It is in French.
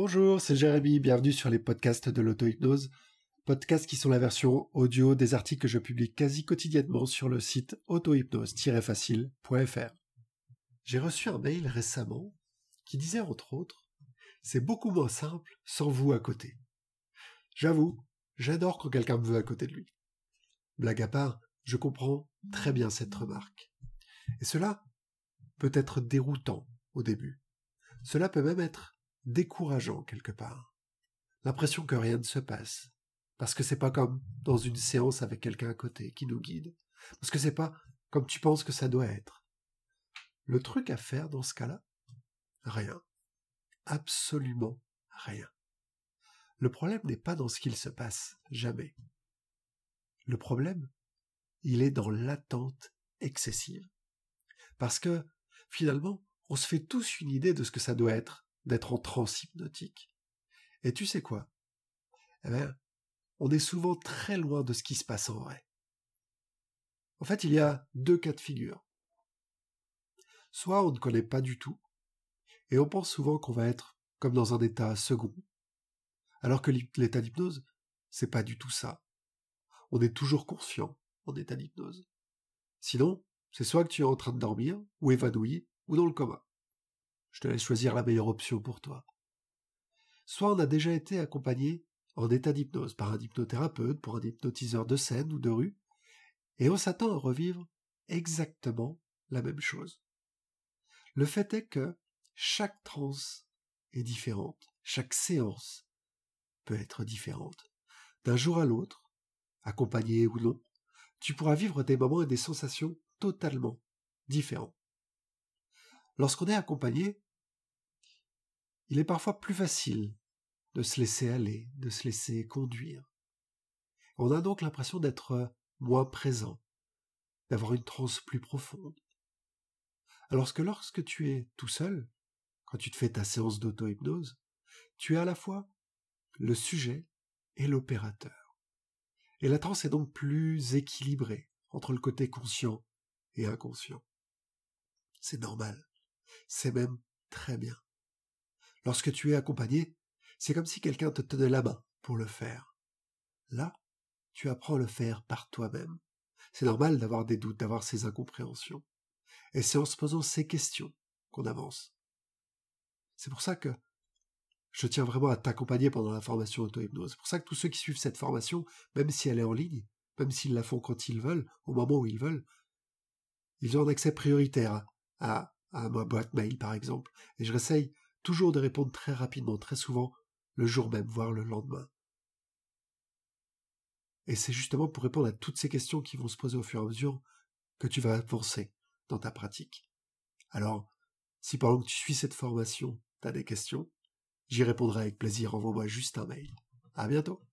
Bonjour, c'est Jérémy, bienvenue sur les podcasts de l'auto-hypnose, podcasts qui sont la version audio des articles que je publie quasi quotidiennement sur le site autohypnose-facile.fr. J'ai reçu un mail récemment qui disait entre autres C'est beaucoup moins simple sans vous à côté. J'avoue, j'adore quand quelqu'un me veut à côté de lui. Blague à part, je comprends très bien cette remarque. Et cela peut être déroutant au début. Cela peut même être décourageant quelque part. L'impression que rien ne se passe. Parce que c'est pas comme dans une séance avec quelqu'un à côté qui nous guide. Parce que c'est pas comme tu penses que ça doit être. Le truc à faire dans ce cas-là Rien. Absolument rien. Le problème n'est pas dans ce qu'il se passe, jamais. Le problème, il est dans l'attente excessive. Parce que, finalement, on se fait tous une idée de ce que ça doit être d'être en transe hypnotique. Et tu sais quoi? Eh bien, on est souvent très loin de ce qui se passe en vrai. En fait, il y a deux cas de figure. Soit on ne connaît pas du tout, et on pense souvent qu'on va être comme dans un état second, alors que l'état d'hypnose, c'est pas du tout ça. On est toujours conscient en état d'hypnose. Sinon, c'est soit que tu es en train de dormir, ou évanoui, ou dans le coma. Je te laisse choisir la meilleure option pour toi. Soit on a déjà été accompagné en état d'hypnose par un hypnothérapeute, pour un hypnotiseur de scène ou de rue, et on s'attend à revivre exactement la même chose. Le fait est que chaque transe est différente, chaque séance peut être différente. D'un jour à l'autre, accompagné ou non, tu pourras vivre des moments et des sensations totalement différents. Lorsqu'on est accompagné, il est parfois plus facile de se laisser aller, de se laisser conduire. On a donc l'impression d'être moins présent, d'avoir une transe plus profonde. Alors que lorsque tu es tout seul, quand tu te fais ta séance d'auto-hypnose, tu es à la fois le sujet et l'opérateur. Et la transe est donc plus équilibrée entre le côté conscient et inconscient. C'est normal. C'est même très bien. Lorsque tu es accompagné, c'est comme si quelqu'un te tenait la main pour le faire. Là, tu apprends à le faire par toi-même. C'est normal d'avoir des doutes, d'avoir ces incompréhensions. Et c'est en se posant ces questions qu'on avance. C'est pour ça que je tiens vraiment à t'accompagner pendant la formation auto-hypnose. C'est pour ça que tous ceux qui suivent cette formation, même si elle est en ligne, même s'ils la font quand ils veulent, au moment où ils veulent, ils ont un accès prioritaire à, à ma boîte mail, par exemple. Et je réessaye toujours de répondre très rapidement, très souvent, le jour même, voire le lendemain. Et c'est justement pour répondre à toutes ces questions qui vont se poser au fur et à mesure que tu vas avancer dans ta pratique. Alors, si pendant que tu suis cette formation, tu as des questions, j'y répondrai avec plaisir. Envoie-moi juste un mail. À bientôt.